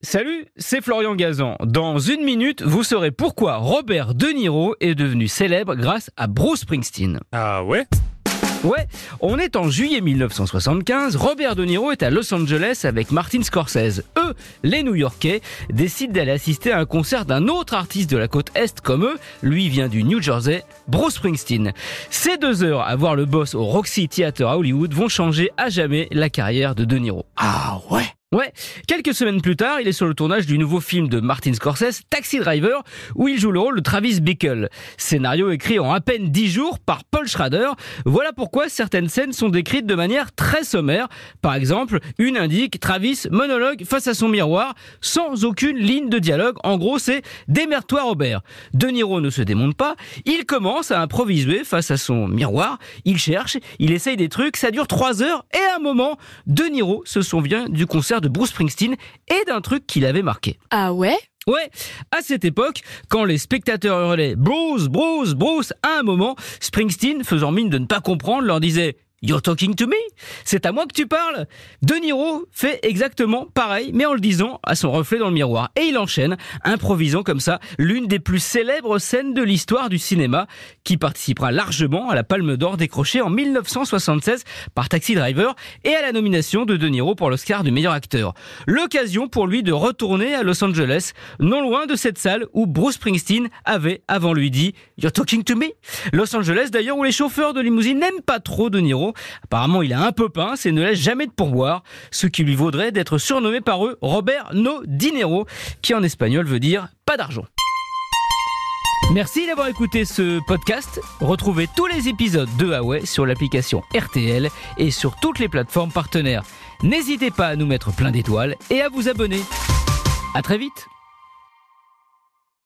Salut, c'est Florian Gazan. Dans une minute, vous saurez pourquoi Robert De Niro est devenu célèbre grâce à Bruce Springsteen. Ah ouais? Ouais, on est en juillet 1975, Robert De Niro est à Los Angeles avec Martin Scorsese. Eux, les New-Yorkais, décident d'aller assister à un concert d'un autre artiste de la côte Est comme eux, lui vient du New Jersey, Bruce Springsteen. Ces deux heures à voir le boss au Roxy Theater à Hollywood vont changer à jamais la carrière de De Niro. Ah ouais? Ouais, quelques semaines plus tard, il est sur le tournage du nouveau film de Martin Scorsese, Taxi Driver, où il joue le rôle de Travis Bickle. Scénario écrit en à peine dix jours par Paul Schrader. Voilà pourquoi certaines scènes sont décrites de manière très sommaire. Par exemple, une indique Travis monologue face à son miroir, sans aucune ligne de dialogue. En gros, c'est démerde-toi Robert. De Niro ne se démonte pas, il commence à improviser face à son miroir, il cherche, il essaye des trucs, ça dure trois heures, et à un moment, De Niro se souvient du concert de Bruce Springsteen et d'un truc qui l'avait marqué. Ah ouais? Ouais, à cette époque, quand les spectateurs hurlaient Bruce, Bruce, Bruce, à un moment, Springsteen, faisant mine de ne pas comprendre, leur disait You're talking to me? C'est à moi que tu parles De Niro fait exactement pareil, mais en le disant à son reflet dans le miroir. Et il enchaîne, improvisant comme ça, l'une des plus célèbres scènes de l'histoire du cinéma, qui participera largement à la Palme d'Or décrochée en 1976 par Taxi Driver et à la nomination de De Niro pour l'Oscar du meilleur acteur. L'occasion pour lui de retourner à Los Angeles, non loin de cette salle où Bruce Springsteen avait avant lui dit You're talking to me Los Angeles d'ailleurs où les chauffeurs de limousine n'aiment pas trop De Niro Apparemment, il a un peu pince et ne laisse jamais de pourboire, ce qui lui vaudrait d'être surnommé par eux Robert No Dinero, qui en espagnol veut dire pas d'argent. Merci d'avoir écouté ce podcast. Retrouvez tous les épisodes de Huawei sur l'application RTL et sur toutes les plateformes partenaires. N'hésitez pas à nous mettre plein d'étoiles et à vous abonner. À très vite